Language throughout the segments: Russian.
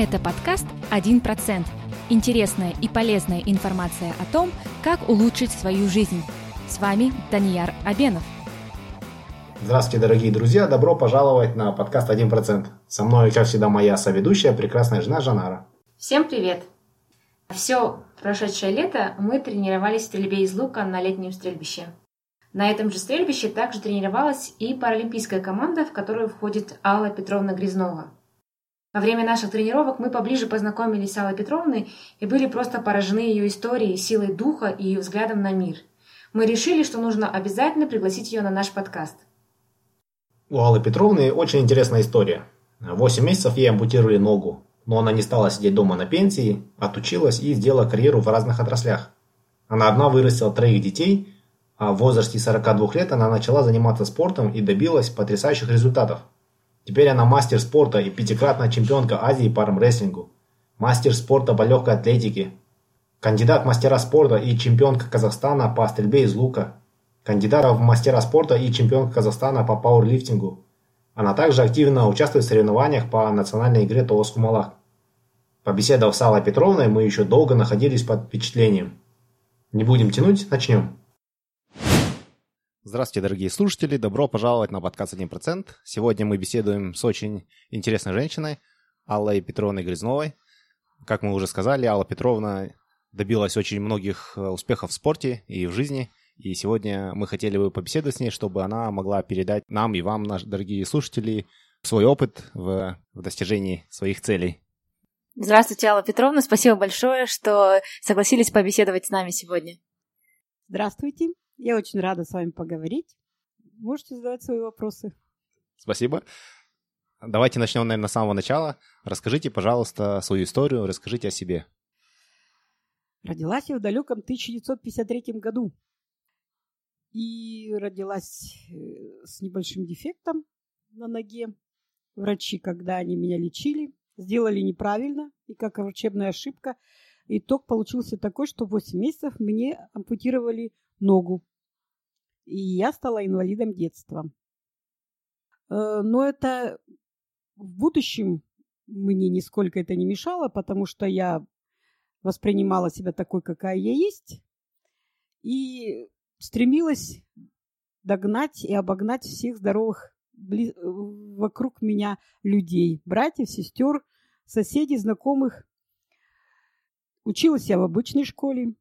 Это подкаст «1%». Интересная и полезная информация о том, как улучшить свою жизнь. С вами Данияр Абенов. Здравствуйте, дорогие друзья! Добро пожаловать на подкаст «1%». Со мной, как всегда, моя соведущая, прекрасная жена Жанара. Всем привет! Все прошедшее лето мы тренировались в стрельбе из лука на летнем стрельбище. На этом же стрельбище также тренировалась и паралимпийская команда, в которую входит Алла Петровна Грязнова. Во время наших тренировок мы поближе познакомились с Аллой Петровной и были просто поражены ее историей, силой духа и ее взглядом на мир. Мы решили, что нужно обязательно пригласить ее на наш подкаст. У Аллы Петровны очень интересная история. Восемь месяцев ей ампутировали ногу, но она не стала сидеть дома на пенсии, отучилась и сделала карьеру в разных отраслях. Она одна вырастила троих детей, а в возрасте 42 лет она начала заниматься спортом и добилась потрясающих результатов – Теперь она мастер спорта и пятикратная чемпионка Азии по армрестлингу, мастер спорта по легкой атлетике, кандидат мастера спорта и чемпионка Казахстана по стрельбе из лука, кандидат в мастера спорта и чемпионка Казахстана по пауэрлифтингу. Она также активно участвует в соревнованиях по национальной игре Тоос Кумалак. Побеседовав с Аллой Петровной, мы еще долго находились под впечатлением. Не будем тянуть, начнем. Здравствуйте, дорогие слушатели. Добро пожаловать на подкаст «1%». Сегодня мы беседуем с очень интересной женщиной, Аллой Петровной Грязновой. Как мы уже сказали, Алла Петровна добилась очень многих э, успехов в спорте и в жизни. И сегодня мы хотели бы побеседовать с ней, чтобы она могла передать нам и вам, наши дорогие слушатели, свой опыт в, в достижении своих целей. Здравствуйте, Алла Петровна. Спасибо большое, что согласились побеседовать с нами сегодня. Здравствуйте. Я очень рада с вами поговорить. Можете задавать свои вопросы. Спасибо. Давайте начнем, наверное, с самого начала. Расскажите, пожалуйста, свою историю, расскажите о себе. Родилась я в далеком 1953 году. И родилась э, с небольшим дефектом на ноге. Врачи, когда они меня лечили, сделали неправильно, и как врачебная ошибка. Итог получился такой, что 8 месяцев мне ампутировали ногу. И я стала инвалидом детства. Э, но это в будущем мне нисколько это не мешало, потому что я воспринимала себя такой, какая я есть, и стремилась догнать и обогнать всех здоровых бли... вокруг меня людей, братьев, сестер, соседей, знакомых. Училась я в обычной школе,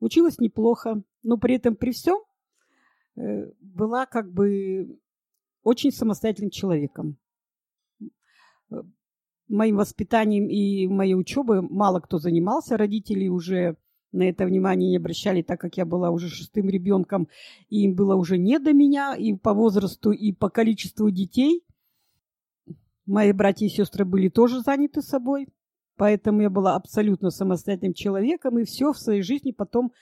Училась неплохо, но при этом при всем была как бы очень самостоятельным человеком. Э, моим воспитанием и моей учебой мало кто занимался. Родители уже на это внимание не обращали, так как я была уже шестым ребенком, и им было уже не до меня и по возрасту, и по количеству детей. Мои братья и сестры были тоже заняты собой. Поэтому я была абсолютно самостоятельным человеком и все в своей жизни потом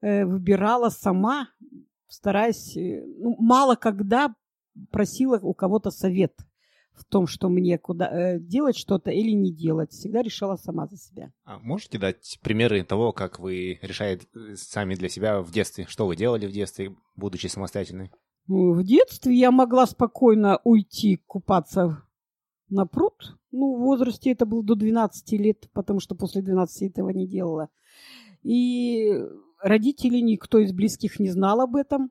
э, выбирала сама, стараясь, э, ну, мало когда просила у кого-то совет в том, что мне куда э, делать что-то или не делать. Всегда решала сама за себя. А можете дать примеры того, как вы решаете э, сами для себя в детстве? Что вы делали в детстве, будучи самостоятельной? Ну, в детстве я могла спокойно уйти купаться на пруд. Ну, в возрасте это было до 12 лет, потому что после 12 этого не делала. И родители, никто из близких не знал об этом.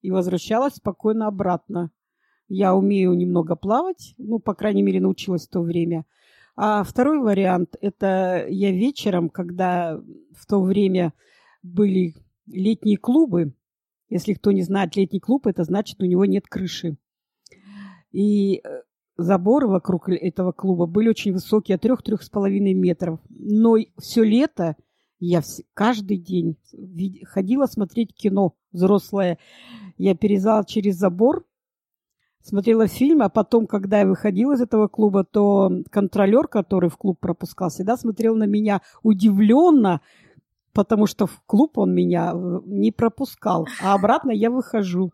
И возвращалась спокойно обратно. Я умею немного плавать, ну, по крайней мере, научилась в то время. А второй вариант – это я вечером, когда в то время были летние клубы. Если кто не знает летний клуб, это значит, у него нет крыши. И э, заборы вокруг этого клуба были очень высокие, от трех-трех с половиной метров. Но все лето я каждый день ходила смотреть кино взрослое. Я перезала через забор, смотрела фильм, а потом, когда я выходила из этого клуба, то контролер, который в клуб пропускал, всегда смотрел на меня удивленно, потому что в клуб он меня э, не пропускал, а обратно я выхожу.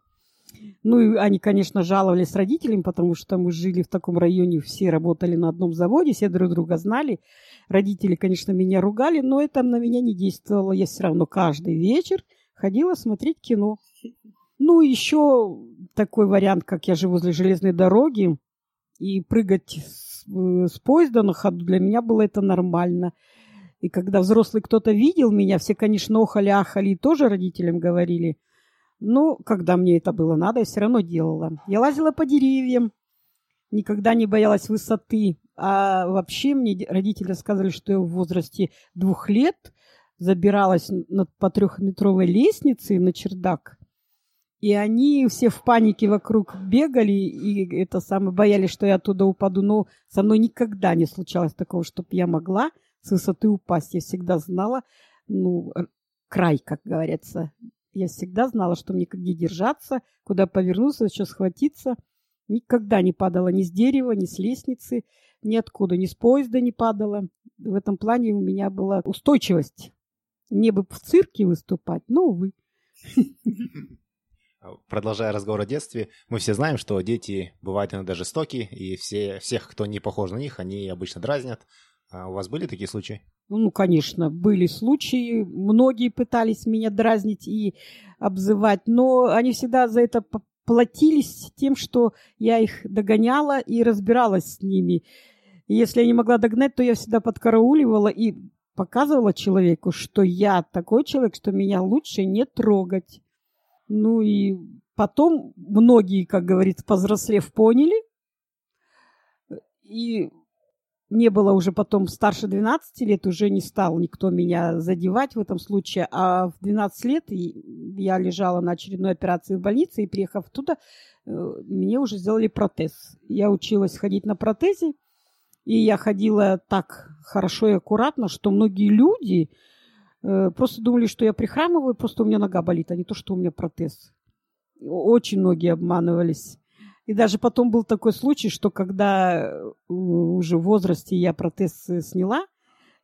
Ну, и они, конечно, жаловались родителям, потому что мы жили в таком районе, все работали на одном заводе, все друг друга знали. Родители, конечно, меня ругали, но это на меня не действовало. Я все равно каждый вечер ходила смотреть кино. Ну, еще такой вариант, как я живу возле железной дороги, и прыгать с с поезда на ходу, для меня было это нормально. И когда взрослый кто-то видел меня, все, конечно, охали-ахали и тоже родителям говорили. Но когда мне это было надо, я все равно делала. Я лазила по деревьям, никогда не боялась высоты. А вообще мне родители сказали, что я в возрасте двух лет забиралась на, по трехметровой лестнице на чердак. И они все в панике вокруг бегали и это самое боялись, что я оттуда упаду. Но со мной никогда не случалось такого, чтобы я могла с высоты упасть. Я всегда знала, ну, край, как говорится. Я всегда знала, что мне где держаться, куда повернуться, что схватиться. Никогда не падала ни с дерева, ни с лестницы, ни откуда, ни с поезда не падала. В этом плане у меня была устойчивость. Мне бы в цирке выступать, но, увы. Продолжая разговор о детстве, мы все знаем, что дети бывают иногда жестоки, и все, всех, кто не похож на них, они обычно дразнят. А у вас были такие случаи? Ну, конечно, были случаи. Многие пытались меня дразнить и обзывать, но они всегда за это платились тем, что я их догоняла и разбиралась с ними. Если я не могла догнать, то я всегда подкарауливала и показывала человеку, что я такой человек, что меня лучше не трогать. Ну и потом многие, как говорится, повзрослев, поняли. И не было уже потом старше 12 лет, уже не стал никто меня задевать в этом случае. А в 12 лет я лежала на очередной операции в больнице, и приехав туда, э, мне уже сделали протез. Я училась ходить на протезе, и я ходила так хорошо и аккуратно, что многие люди э, просто думали, что я прихрамываю, просто у меня нога болит, а не то, что у меня протез. Очень многие обманывались. И даже потом был такой случай, что когда э, уже в возрасте я протез сняла,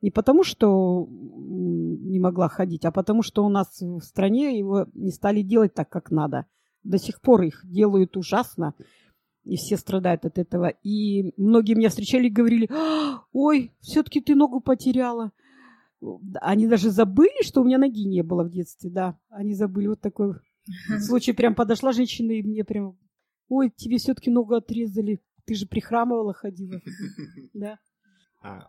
не потому что не могла ходить, а потому что у нас в стране его не стали делать так, как надо. До сих пор их делают ужасно, и все страдают от этого. И многие меня встречали и говорили, «А, ой, все-таки ты ногу потеряла. Они даже забыли, что у меня ноги не было в детстве, да. Они забыли вот такой случай. Прям подошла женщина и мне прям ой, тебе все-таки ногу отрезали, ты же прихрамывала, ходила. Да. А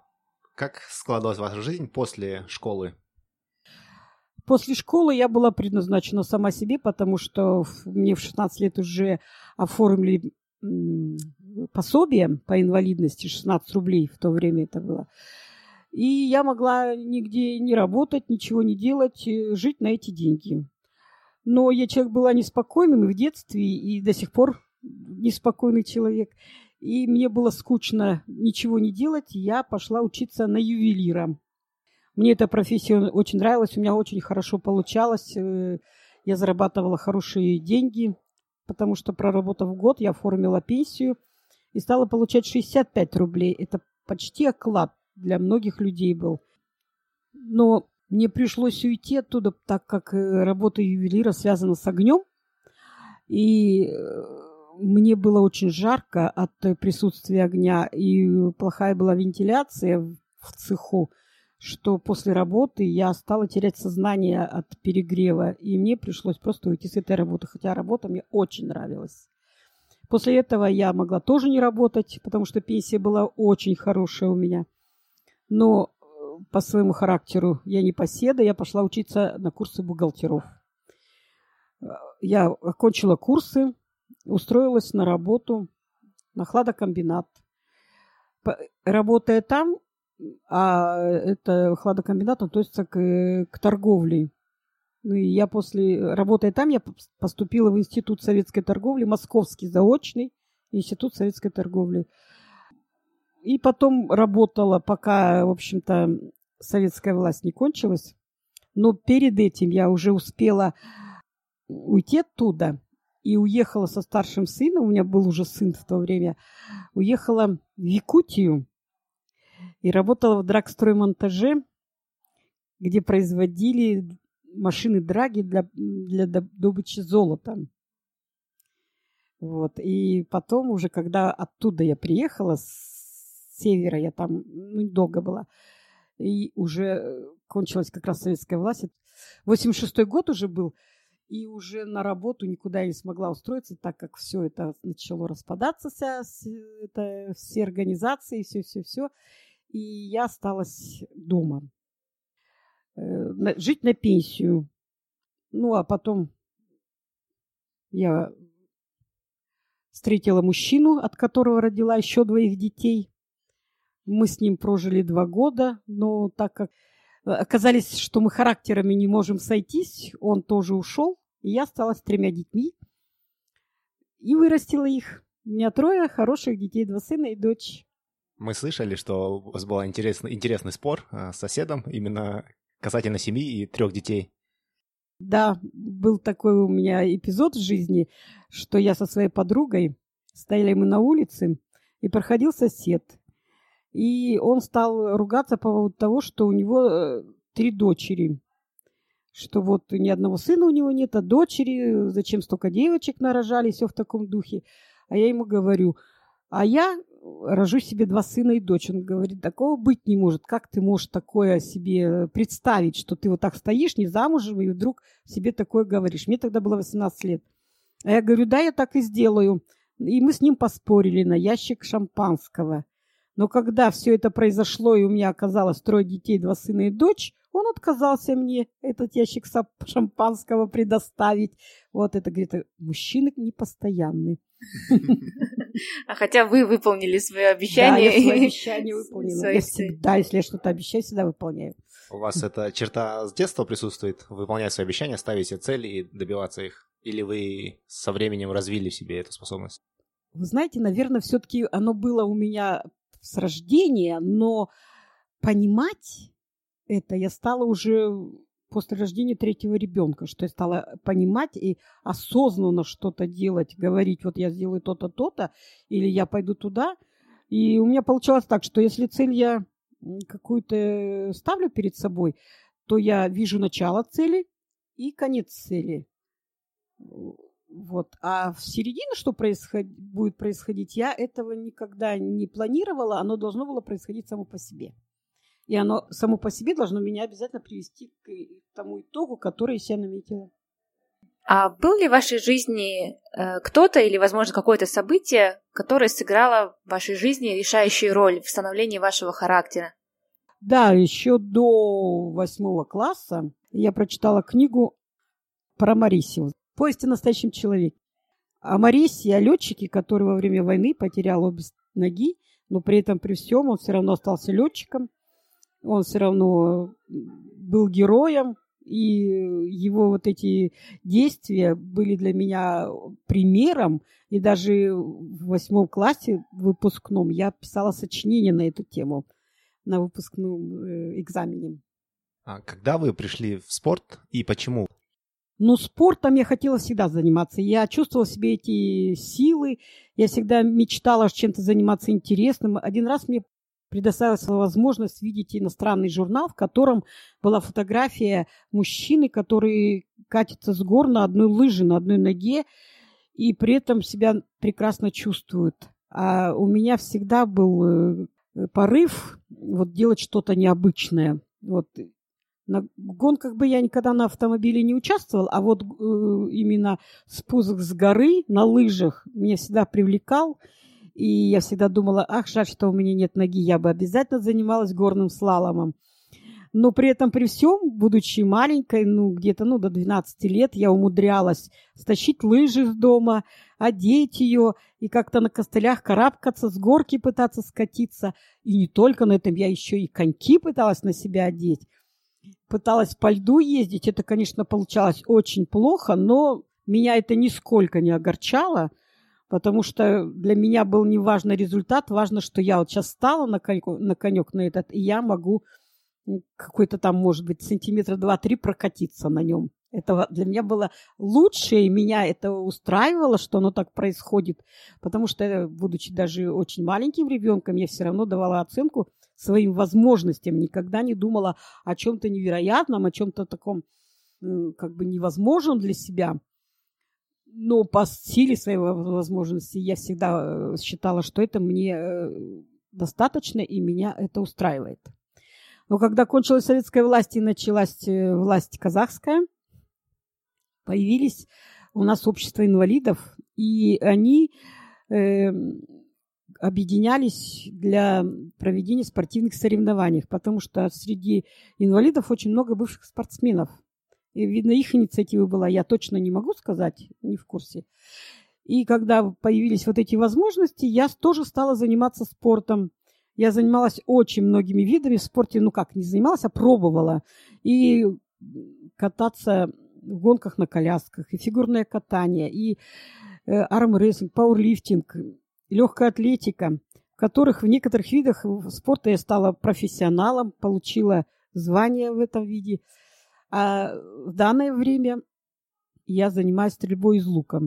как складывалась ваша жизнь после школы? После школы я была предназначена сама себе, потому что мне в 16 лет уже оформили пособие по инвалидности, 16 рублей в то время это было. И я могла нигде не работать, ничего не делать, э, жить на эти деньги. Но я человек была неспокойным и в детстве, и до сих пор неспокойный человек. И мне было скучно ничего не делать, я пошла учиться на ювелира. Мне эта профессия очень нравилась, у меня очень хорошо получалось. Э, я зарабатывала хорошие деньги, потому что, проработав год, я оформила пенсию и стала получать 65 рублей. Это почти оклад для многих людей был. Но мне пришлось уйти оттуда, так как э, работа ювелира связана с огнем. И э, мне было очень жарко от присутствия огня, и плохая была вентиляция в цеху, что после работы я стала терять сознание от перегрева, и мне пришлось просто уйти с этой работы, хотя работа мне очень нравилась. После этого я могла тоже не работать, потому что пенсия была очень хорошая у меня. Но э, по своему характеру я не поседа, я пошла учиться на курсы бухгалтеров. Э, я окончила курсы, устроилась на работу на хладокомбинат. Работая там, а это хладокомбинат относится к, к торговле. Ну и я после, работая там, я поступила в Институт советской торговли, Московский заочный Институт советской торговли. И потом работала, пока, в общем-то, советская власть не кончилась. Но перед этим я уже успела уйти оттуда и уехала со старшим сыном, у меня был уже сын в то время, уехала в Якутию и работала в драгстроймонтаже, где производили машины драги для, для добычи золота. Вот. И потом уже, когда оттуда я приехала, с севера, я там ну, долго была, и уже кончилась как раз советская власть. 86-й год уже был – И уже на работу никуда не смогла устроиться, так как все это начало распадаться, вся, это, все организации, все-все-все. И я осталась дома. Э, жить на пенсию. Ну, а потом я встретила мужчину, от которого родила еще двоих детей. Мы с ним прожили два года, но так как оказались, что мы характерами не можем сойтись, он тоже ушел, и я осталась с тремя детьми и вырастила их. У меня трое хороших детей, два сына и дочь. Мы слышали, что у вас был интересный, интересный спор э, с соседом именно касательно семьи и трех детей. Да, был такой у меня эпизод в жизни, что я со своей подругой стояли мы на улице, и проходил сосед. И он стал ругаться по поводу того, что у него э, три дочери. Что вот ни одного сына у него нет, а дочери, зачем столько девочек нарожали, все в таком духе. А я ему говорю, а я рожу себе два сына и дочь. Он говорит, такого быть не может. Как ты можешь такое себе представить, что ты вот так стоишь, не замужем, и вдруг себе такое говоришь. Мне тогда было 18 лет. А я говорю, да, я так и сделаю. И мы с ним поспорили на ящик шампанского. Но когда все это произошло, и у меня оказалось трое детей, два сына и дочь, он отказался мне этот ящик шампанского предоставить. Вот это, говорит, мужчины непостоянные. А хотя вы выполнили свое обещание. Да, я свое обещание выполнила. Я всегда, если я что-то обещаю, всегда выполняю. У вас эта черта с детства присутствует? Выполнять свои обещания, ставить себе цели и добиваться их? Или вы со временем развили в себе эту способность? Вы знаете, наверное, все-таки оно было у меня с рождения, но понимать это я стала уже после рождения третьего ребенка, что я стала понимать и осознанно что-то делать, говорить, вот я сделаю то-то, то-то, или я пойду туда. И у меня получалось так, что если цель я какую-то ставлю перед собой, то я вижу начало цели и конец цели. Вот. А в середине, что происход... будет происходить, я этого никогда не планировала, оно должно было происходить само по себе. И оно само по себе должно меня обязательно привести к тому итогу, который я себе наметила. А был ли в вашей жизни э, кто-то или, возможно, какое-то событие, которое сыграло в вашей жизни решающую роль в становлении вашего характера? Да, еще до восьмого класса я прочитала книгу про Марисию «Поезд о настоящем человеке». О Марисе, о летчике, который во время войны потерял обе ноги, но при этом при всем он все равно остался летчиком, он все равно был героем, и его вот эти действия были для меня примером. И даже в восьмом классе выпускном я писала сочинение на эту тему на выпускном э, экзамене. А когда вы пришли в спорт и почему? Ну, спортом я хотела всегда заниматься. Я чувствовала себе эти силы. Я всегда мечтала чем-то заниматься интересным. Один раз мне предоставилась возможность видеть иностранный журнал, в котором была фотография мужчины, который катится с гор на одной лыже, на одной ноге, и при этом себя прекрасно чувствует. А у меня всегда был э, порыв вот делать что-то необычное. Вот на гонках бы я никогда на автомобиле не участвовал, а вот э, именно спуск с горы на лыжах меня всегда привлекал. И я всегда думала, ах, жаль, что у меня нет ноги, я бы обязательно занималась горным слаломом. Но при этом, при всем, будучи маленькой, ну, где-то, ну, до 12 лет, я умудрялась стащить лыжи с дома, одеть ее и как-то на костылях карабкаться, с горки пытаться скатиться. И не только на этом, я еще и коньки пыталась на себя одеть. Пыталась по льду ездить. Это, конечно, получалось очень плохо, но меня это нисколько не огорчало – потому что для меня был не важно результат, важно, что я вот сейчас стала на, конек, на конек на этот, и я могу какой-то там, может быть, сантиметра два-три прокатиться на нем. Это для меня было лучше, и меня это устраивало, что оно так происходит, потому что, будучи даже очень маленьким ребенком, я все равно давала оценку своим возможностям, никогда не думала о чем-то невероятном, о чем-то таком как бы невозможном для себя но по силе своей возможности я всегда э, считала, что это мне э, достаточно, и меня это устраивает. Но когда кончилась советская власть и началась э, власть казахская, появились у нас общество инвалидов, и они э, объединялись для проведения спортивных соревнований, потому что среди инвалидов очень много бывших спортсменов. И, видно, их инициатива была, я точно не могу сказать, не в курсе. И когда появились вот эти возможности, я тоже стала заниматься спортом. Я занималась очень многими видами в спорте, ну как, не занималась, а пробовала. И кататься гонках на колясках, и фигурное катание, и э, армрестлинг, пауэрлифтинг, легкая атлетика, в которых в некоторых видах спорта я стала профессионалом, получила звание в этом виде. А в данное время я занимаюсь стрельбой из лука,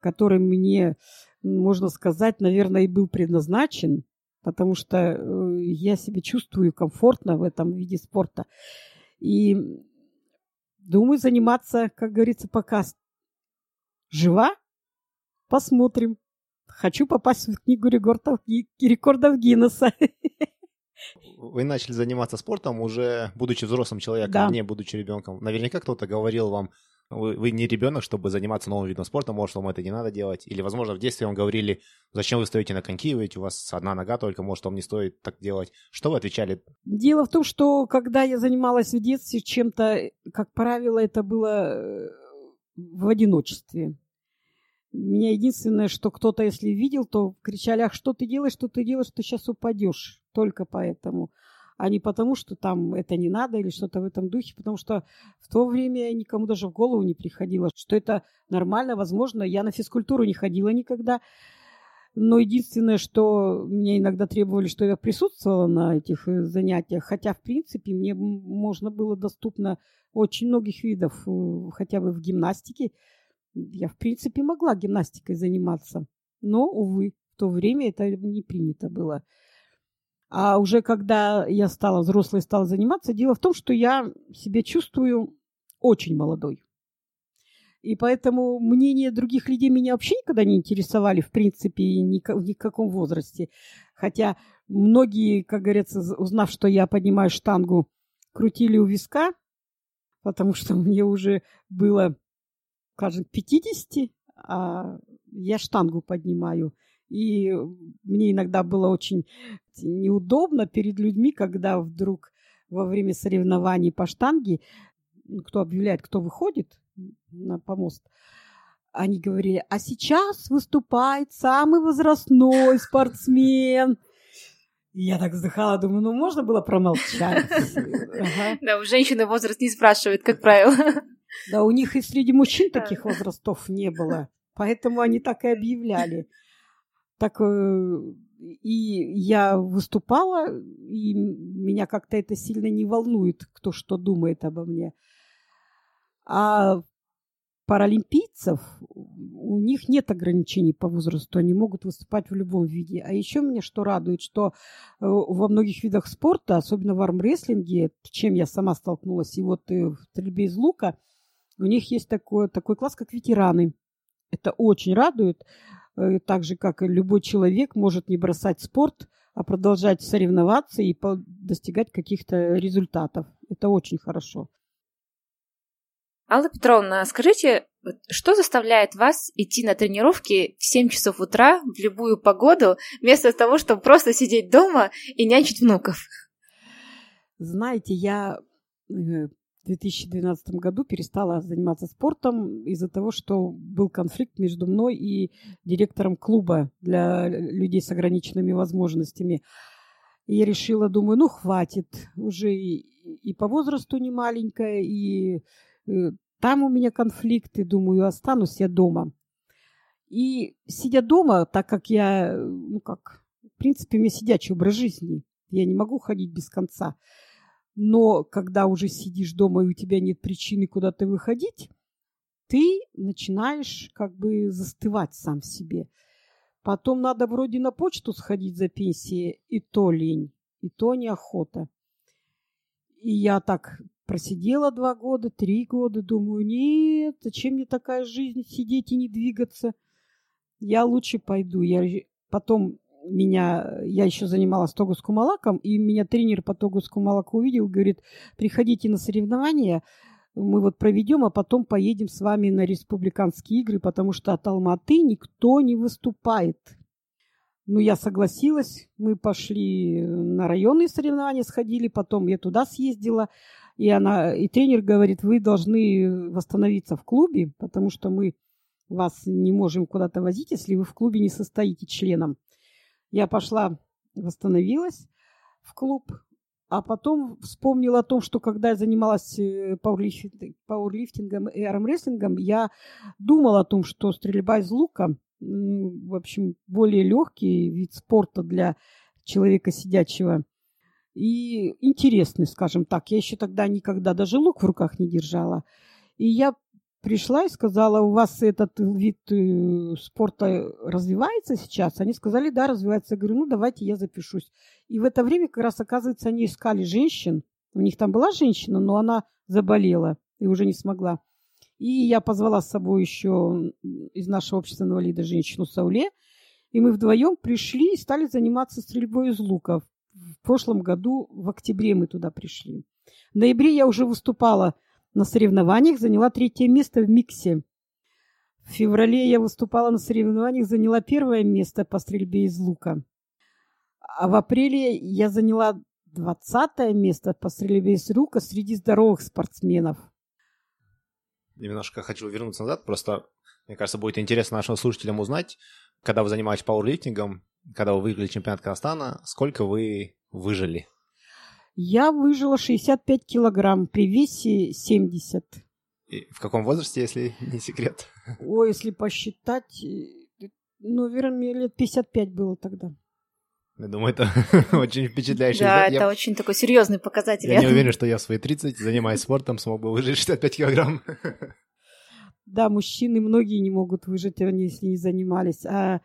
который мне, можно сказать, наверное, и был предназначен, потому что э, я себя чувствую комфортно в этом виде спорта. И думаю заниматься, как говорится, пока жива. Посмотрим. Хочу попасть в книгу рекордов, рекордов Гиннесса. Вы начали заниматься спортом уже будучи взрослым человеком, да. не будучи ребенком. Наверняка кто-то говорил вам, вы, вы не ребенок, чтобы заниматься новым видом спорта, может, вам это не надо делать. Или, возможно, в детстве вам говорили, зачем вы стоите на коньки, у вас одна нога только, может, вам не стоит так делать. Что вы отвечали? Дело в том, что когда я занималась в детстве чем-то, как правило, это было э, в одиночестве. Меня единственное, что кто-то, если видел, то кричали, ах, что ты делаешь, что ты делаешь, ты сейчас упадешь. Только поэтому. А не потому, что там это не надо или что-то в этом духе, потому что в то время никому даже в голову не приходило, что это нормально, возможно. Я на физкультуру не ходила никогда. Но единственное, что мне иногда требовали, что я присутствовала на этих э, занятиях, хотя, в принципе, мне можно было доступно очень многих видов, э, хотя бы в гимнастике, я, в принципе, могла гимнастикой заниматься. Но, увы, в то время это не принято было. А уже когда я стала взрослой, стала заниматься, дело в том, что я себя чувствую очень молодой. И поэтому мнения других людей меня вообще никогда не интересовали, в принципе, ни в никаком возрасте. Хотя многие, как говорится, узнав, что я поднимаю штангу, крутили у виска, потому что мне уже было скажем, 50, а я штангу поднимаю. И мне иногда было очень неудобно перед людьми, когда вдруг во время соревнований по штанге, ну, кто объявляет, кто выходит на помост, они говорили, а сейчас выступает самый возрастной спортсмен. я так вздыхала, думаю, ну можно было промолчать. Да, у женщины возраст не спрашивают, как правило. Да, у них и среди мужчин таких возрастов не было. Поэтому они так и объявляли. Так э, и я выступала, и меня как-то это сильно не волнует, кто что думает обо мне. А паралимпийцев, у них нет ограничений по возрасту, они могут выступать в любом виде. А еще меня что радует, что э, во многих видах спорта, особенно в армрестлинге, чем я сама столкнулась, и вот э, в стрельбе из лука – у них есть такой, такой класс, как ветераны. Это очень радует. Э, так же, как и любой человек может не бросать спорт, а продолжать соревноваться и достигать каких-то результатов. Это очень хорошо. Алла Петровна, скажите, что заставляет вас идти на тренировки в 7 часов утра в любую погоду, вместо того, чтобы просто сидеть дома и нянчить внуков? Знаете, я э, в 2012 году перестала заниматься спортом из-за того, что был конфликт между мной и директором клуба для людей с ограниченными возможностями. И я решила, думаю, ну хватит, уже и, и по возрасту не маленькая, и, и э, там у меня конфликты, думаю, останусь я дома. И сидя дома, так как я, ну как, в принципе, у меня сидячий образ жизни, я не могу ходить без конца – но когда уже сидишь дома и у тебя нет причины куда-то выходить, ты начинаешь как бы застывать сам в себе. Потом надо вроде на почту сходить за пенсией, и то лень, и то неохота. И я так просидела два года, три года, думаю, нет, зачем мне такая жизнь, сидеть и не двигаться? Я лучше пойду. Я потом меня, я еще занималась тогус кумалаком, и меня тренер по тогус кумалаку увидел, говорит, приходите на соревнования, мы вот проведем, а потом поедем с вами на республиканские игры, потому что от Алматы никто не выступает. Ну, я согласилась, мы пошли на районные соревнования, сходили, потом я туда съездила, и она, и тренер говорит, вы должны восстановиться в клубе, потому что мы вас не можем куда-то возить, если вы в клубе не состоите членом. Я пошла, восстановилась в клуб, а потом вспомнила о том, что когда я занималась э, пауэрлифтингом и армрестлингом, я думала о том, что стрельба из лука, в общем, более легкий вид спорта для человека сидячего и интересный, скажем так. Я еще тогда никогда даже лук в руках не держала. И я пришла и сказала, у вас этот вид э, спорта развивается сейчас? Они сказали, да, развивается. Я говорю, ну, давайте я запишусь. И в это время как раз, оказывается, они искали женщин. У них там была женщина, но она заболела и уже не смогла. И я позвала с собой еще из нашего общества инвалида женщину Сауле. И мы вдвоем пришли и стали заниматься стрельбой из лука. В прошлом году, в октябре мы туда пришли. В ноябре я уже выступала на соревнованиях, заняла третье место в миксе. В феврале я выступала на соревнованиях, заняла первое место по стрельбе из лука. А в апреле я заняла двадцатое место по стрельбе из лука среди здоровых спортсменов. Немножко хочу вернуться назад, просто, мне кажется, будет интересно нашим слушателям узнать, когда вы занимались пауэрлифтингом, когда вы выиграли чемпионат Казахстана, сколько вы выжили? Я выжила 65 килограмм при весе 70. И в каком возрасте, если не секрет? Ой, если посчитать, э, ну, наверное, мне лет 55 было тогда. Я думаю, это очень впечатляющий Да, это очень такой серьезный показатель. Я не уверен, что я в свои 30, занимаясь спортом, смог бы выжить 65 килограмм. Да, мужчины многие не могут выжить, если не занимались. А э,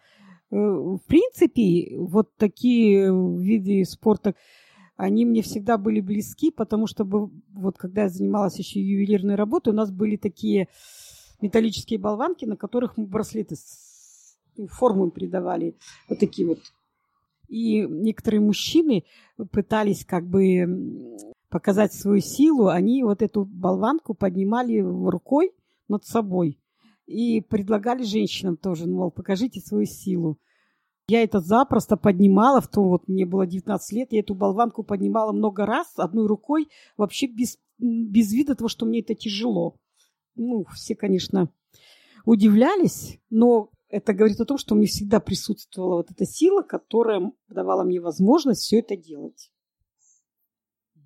в принципе, вот такие виды спорта, они мне всегда были близки, потому что вот когда я занималась еще ювелирной работой, у нас были такие металлические болванки, на которых мы браслеты ну, форму придавали, вот такие вот. И некоторые мужчины пытались как бы показать свою силу, они вот эту болванку поднимали рукой над собой и предлагали женщинам тоже, мол, покажите свою силу. Я это запросто поднимала, в том вот мне было 19 лет, я эту болванку поднимала много раз одной рукой, вообще без, без вида того, что мне это тяжело. Ну, все, конечно, удивлялись, но это говорит о том, что мне всегда присутствовала вот эта сила, которая давала мне возможность все это делать.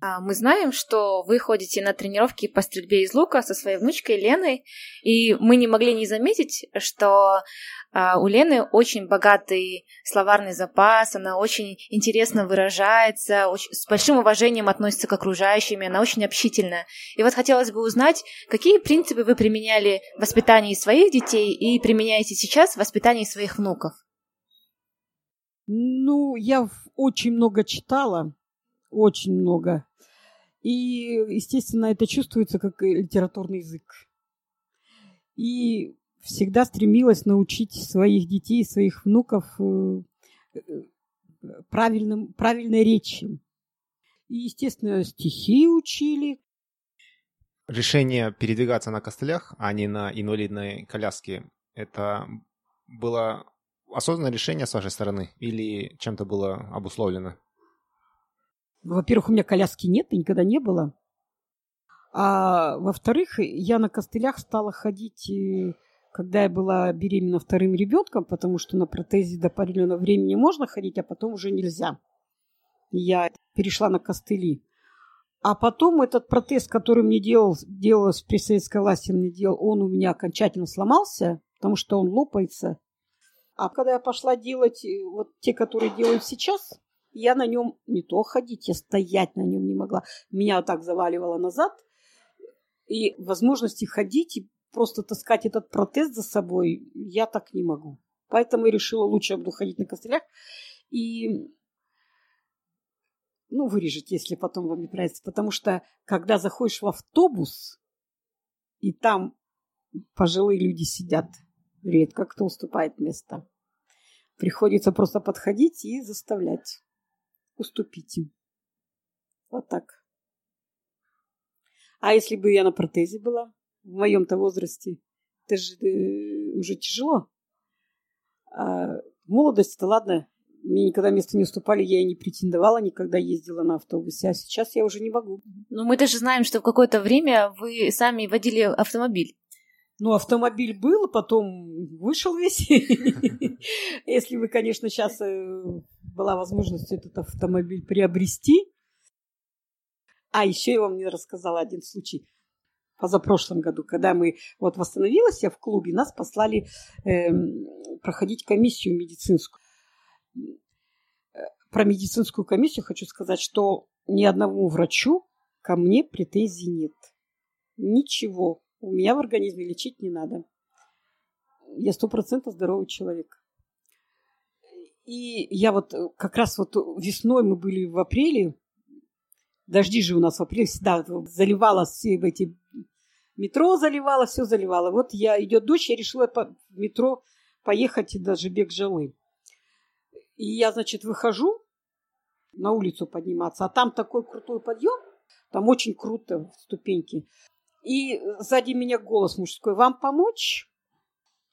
А, мы знаем, что вы ходите на тренировки по стрельбе из лука со своей внучкой Леной, и мы не могли не заметить, что а, у Лены очень богатый словарный запас, она очень интересно выражается, очень, с большим уважением относится к окружающим, она очень общительная. И вот хотелось бы узнать, какие принципы вы применяли в воспитании своих детей и применяете сейчас в воспитании своих внуков? Ну, я очень много читала, очень много. И, естественно, это чувствуется как литературный язык. И всегда стремилась научить своих детей, своих внуков э, э, правильным, правильной речи. И, естественно, стихи учили. Решение передвигаться на костылях, а не на инвалидной коляске, это было осознанное решение с вашей стороны или чем-то было обусловлено? Во-первых, у меня коляски нет и никогда не было. А во-вторых, я на костылях стала ходить, э, когда я была беременна вторым ребенком, потому что на протезе до определенного времени можно ходить, а потом уже нельзя. Я перешла на костыли. А потом этот протез, который мне делал, делалось при советской власти, мне делал, он у меня окончательно сломался, потому что он лопается. А когда я пошла делать э, вот те, которые делают сейчас, я на нем не то ходить, я стоять на нем не могла. Меня вот так заваливало назад. И возможности ходить и просто таскать этот протез за собой я так не могу. Поэтому я решила, лучше буду ходить на костылях. И ну, вырежете, если потом вам не нравится. Потому что, когда заходишь в автобус, и там пожилые люди сидят, редко кто уступает место. Приходится просто подходить и заставлять уступите. Вот так. А если бы я на протезе была в моем-то возрасте, это же э, уже тяжело. А молодость-то ладно, мне никогда места не уступали, я и не претендовала, никогда ездила на автобусе, а сейчас я уже не могу. Ну, мы даже знаем, что в какое-то время вы сами водили автомобиль. Ну, автомобиль был, потом вышел весь. Если бы, конечно, сейчас э, была возможность этот автомобиль приобрести. А еще я вам не рассказала один случай. Позапрошлом году, когда мы вот восстановилась я в клубе, нас послали э, проходить комиссию медицинскую. Про медицинскую комиссию хочу сказать, что ни одному врачу ко мне претензий нет. Ничего у меня в организме лечить не надо. Я стопроцентно здоровый человек. И я вот э, как раз вот весной мы были в апреле, дожди же у нас в апреле всегда заливало все эти метро заливало, все заливало. Вот я идет дождь, я решила по метро поехать даже бег жалы. И я, значит, выхожу на улицу подниматься, а там такой крутой подъем, там очень круто ступеньки. И сзади меня голос мужской. Вам помочь?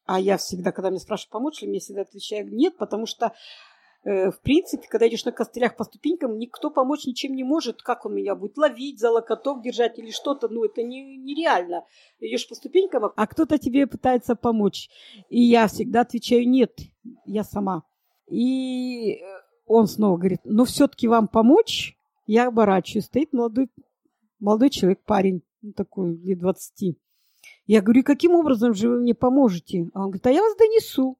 А я всегда, когда меня спрашивают, помочь ли, мне всегда отвечаю нет, потому что э, в принципе, когда идешь на костылях по ступенькам, никто помочь ничем не может. Как он меня будет ловить, за локоток держать или что-то? Ну, это не, нереально. Идешь по ступенькам, а кто-то тебе пытается помочь. И я всегда отвечаю нет, я сама. И он снова говорит, ну, все-таки вам помочь? Я оборачиваюсь, стоит молодой, молодой человек, парень ну, такой, лет 20. Я говорю, каким образом же вы мне поможете? А он говорит, а я вас донесу.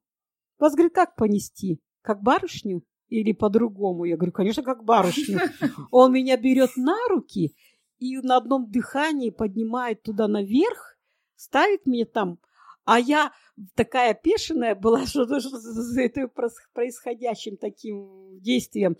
Вас, говорит, как понести? Как барышню? Или по-другому? Я говорю, конечно, как барышню. Он меня берет на руки и на одном дыхании поднимает туда наверх, ставит меня там, а я такая пешеная была, что за этим происходящим таким действием,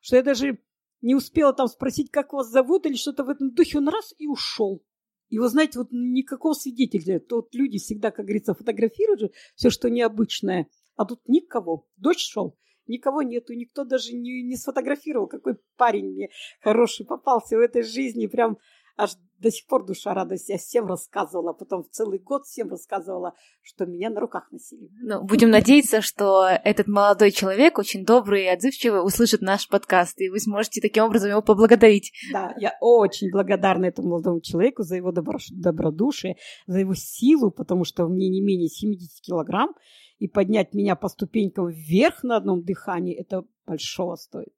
что я даже не успела там спросить, как вас зовут или что-то в этом духе, он раз и ушел. И вы знаете, вот никакого свидетеля. Тут люди всегда, как говорится, фотографируют же все, что необычное. А тут никого. Дождь шел, никого нету, никто даже не, не сфотографировал, какой парень мне хороший попался в этой жизни. Прям аж до сих пор душа радость. Я всем рассказывала, потом в целый год всем рассказывала, что меня на руках носили. Ну, будем надеяться, что этот молодой человек, очень добрый и отзывчивый, услышит наш подкаст, и вы сможете таким образом его поблагодарить. Да, я очень благодарна этому молодому человеку за его добро... добродушие, за его силу, потому что мне не менее 70 килограмм, и поднять меня по ступенькам вверх на одном дыхании, это большого стоит.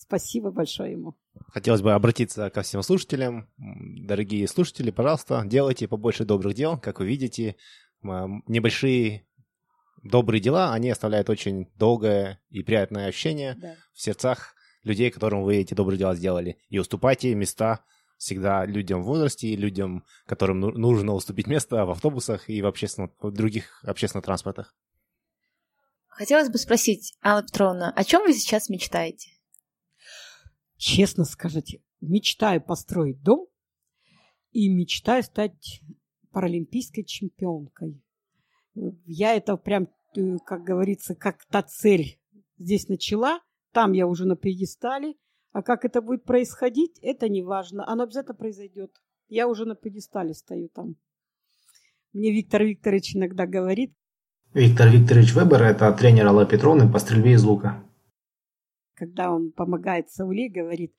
Спасибо большое ему. Хотелось бы обратиться ко всем слушателям. Дорогие слушатели, пожалуйста, делайте побольше добрых дел. Как вы видите, небольшие добрые дела, они оставляют очень долгое и приятное ощущение да. в сердцах людей, которым вы эти добрые дела сделали. И уступайте места всегда людям в возрасте, людям, которым ну, нужно уступить место в автобусах и в, общественном, в других общественных транспортах. Хотелось бы спросить, Алла Петровна, о чем вы сейчас мечтаете? Честно скажите, мечтаю построить дом и мечтаю стать паралимпийской чемпионкой. Я это прям, э, как говорится, как та цель здесь начала, там я уже на пьедестале, а как это будет происходить, это не важно. Оно обязательно произойдет. Я уже на пьедестале стою там. Мне Виктор Викторович иногда говорит. Виктор Викторович Вебер – это тренер Аллы Петровны по стрельбе из лука когда он помогает Сауле, говорит,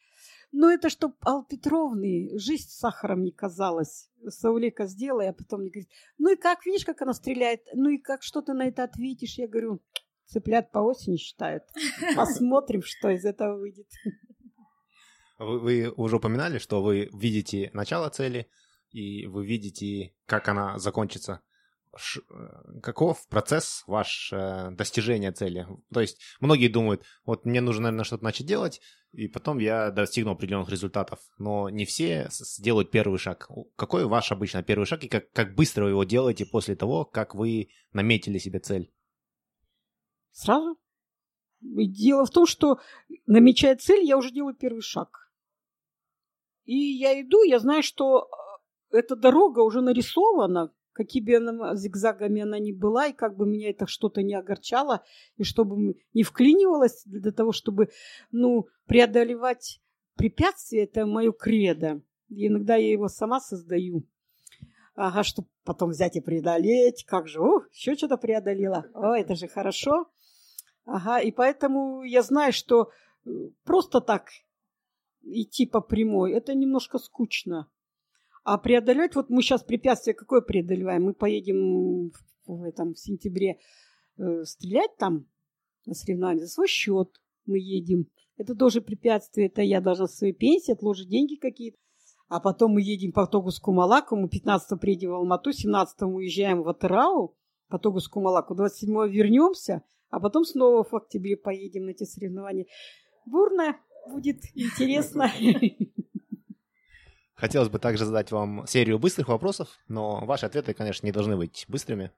ну это чтоб Ал Петровны жизнь с сахаром не казалась. Саулека сделай, а потом мне говорит, ну и как, видишь, как она стреляет? Ну и как, что ты на это ответишь? Я говорю, цыплят по осени считают. Посмотрим, что из этого выйдет. Вы, вы уже упоминали, что вы видите начало цели, и вы видите, как она закончится. Э, каков процесс ваш э, достижения цели? То есть многие думают, вот мне нужно, наверное, что-то начать делать, и потом я достигну определенных результатов. Но не все сделают первый шаг. Какой ваш обычно первый шаг, и как, как быстро вы его делаете после того, как вы наметили себе цель? Сразу. Дело в том, что намечая цель, я уже делаю первый шаг. И я иду, я знаю, что э, эта дорога уже нарисована, какими бы зигзагами она ни была, и как бы меня это что-то не огорчало, и чтобы не вклинивалось для того, чтобы, ну, преодолевать препятствия, это мое кредо. И иногда я его сама создаю. Ага, чтобы потом взять и преодолеть. Как же, о, еще что-то преодолела. О, это же хорошо. Ага, и поэтому я знаю, что э, просто так идти по прямой, это немножко скучно. А преодолеть, вот мы сейчас препятствие какое преодолеваем? Мы поедем в, этом, в сентябре э, стрелять там на соревнованиях за свой счет. Мы едем. Это тоже препятствие. Это я должна своей пенсии отложить деньги какие-то. А потом мы едем по Тогуску Малаку. Мы 15 приедем в Алмату, 17 уезжаем в Атырау по Тогуску Малаку. 27 вернемся, а потом снова в октябре поедем на эти соревнования. Бурно будет интересно. Хотелось бы также задать вам серию быстрых вопросов, но ваши ответы, конечно, не должны быть быстрыми.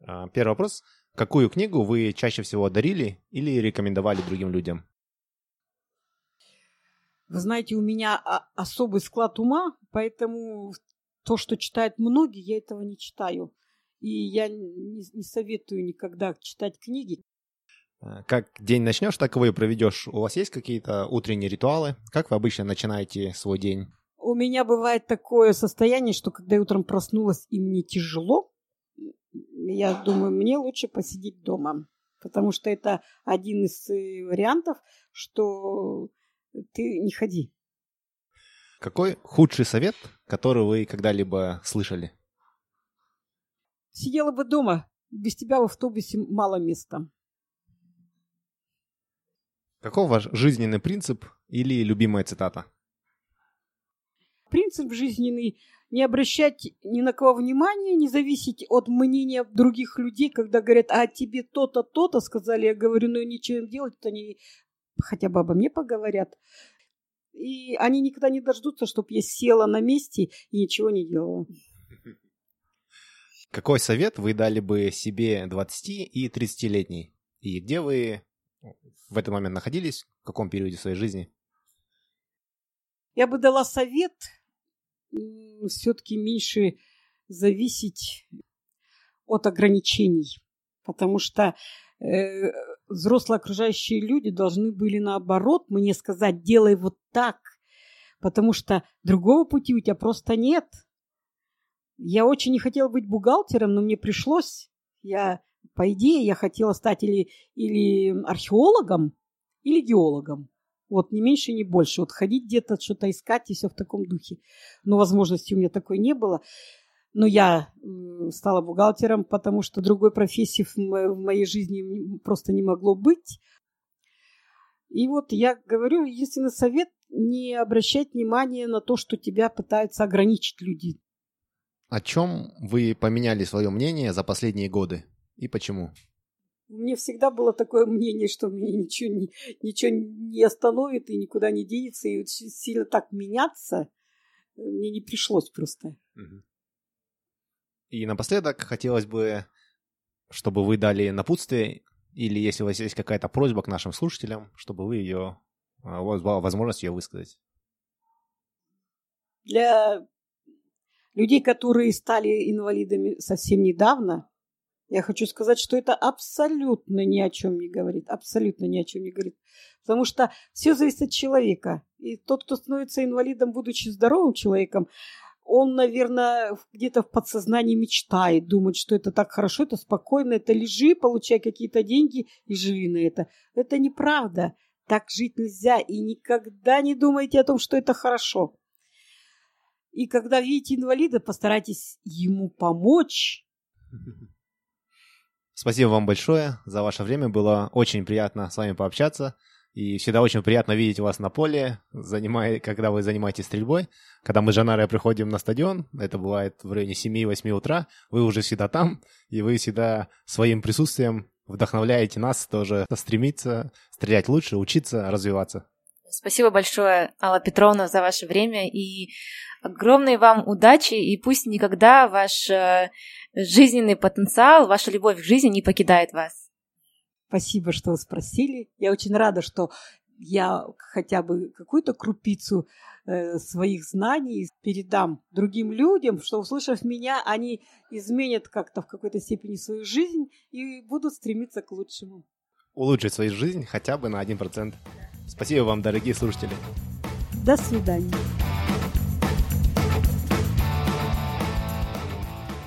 А, первый вопрос. Какую книгу вы чаще всего дарили или рекомендовали другим людям? Вы знаете, у меня особый склад ума, поэтому то, что читают многие, я этого не читаю. И я не, не советую никогда читать книги. Э, как день начнешь, так его и проведешь. У вас есть какие-то утренние ритуалы? Как вы обычно начинаете свой день? У меня бывает такое состояние, что когда я утром проснулась и мне тяжело, я думаю, мне лучше посидеть дома. Потому что это один из э, вариантов, что ты не ходи. Какой худший совет, который вы когда-либо слышали? Сидела бы дома. Без тебя в автобусе мало места. Каков ваш жизненный принцип или любимая цитата? Принцип жизненный – не обращать ни на кого внимания, не зависеть от мнения других людей, когда говорят, а тебе то-то, то-то сказали, я говорю, ну ничего делать, они хотя бы обо мне поговорят. И они никогда не дождутся, чтобы я села на месте и ничего не делала. Какой совет вы дали бы себе 20 и 30-летней? И где вы в этот момент находились? В каком периоде своей жизни? Я бы дала совет все-таки меньше зависеть от ограничений. Потому что э, взрослые окружающие люди должны были наоборот мне сказать, делай вот так, потому что другого пути у тебя просто нет. Я очень не хотела быть бухгалтером, но мне пришлось. Я, по идее, я хотела стать или, или археологом, или геологом. Вот, не меньше, не больше. Вот ходить где-то, что-то искать и все в таком духе. Но возможности у меня такой не было. Но я стала бухгалтером, потому что другой профессии в моей жизни просто не могло быть. И вот я говорю, единственный совет – не обращать внимания на то, что тебя пытаются ограничить люди. О чем вы поменяли свое мнение за последние годы и почему? Мне всегда было такое мнение, что мне ничего не, ничего не остановит и никуда не денется. И очень сильно так меняться мне не пришлось просто. И напоследок хотелось бы, чтобы вы дали напутствие, или если у вас есть какая-то просьба к нашим слушателям, чтобы вы ее, а, у вас была возможность ее высказать. Для людей, которые стали инвалидами совсем недавно, я хочу сказать, что это абсолютно ни о чем не говорит. Абсолютно ни о чем не говорит. Потому что все зависит от человека. И тот, кто становится инвалидом, будучи здоровым человеком, он, наверное, где-то в подсознании мечтает, думает, что это так хорошо, это спокойно, это лежи, получай какие-то деньги и живи на это. Это неправда. Так жить нельзя. И никогда не думайте о том, что это хорошо. И когда видите инвалида, постарайтесь ему помочь. Спасибо вам большое за ваше время. Было очень приятно с вами пообщаться. И всегда очень приятно видеть вас на поле, занимая, когда вы занимаетесь стрельбой. Когда мы с Жанарой приходим на стадион, это бывает в районе 7-8 утра, вы уже всегда там, и вы всегда своим присутствием вдохновляете нас тоже стремиться стрелять лучше, учиться, развиваться. Спасибо большое, Алла Петровна, за ваше время и огромной вам удачи, и пусть никогда ваш э, жизненный потенциал, ваша любовь к жизни не покидает вас. Спасибо, что вы спросили. Я очень рада, что я хотя бы какую-то крупицу э, своих знаний передам другим людям, что, услышав меня, они изменят как-то в какой-то степени свою жизнь и будут стремиться к лучшему. Улучшить свою жизнь хотя бы на 1%. Спасибо вам, дорогие слушатели. До свидания.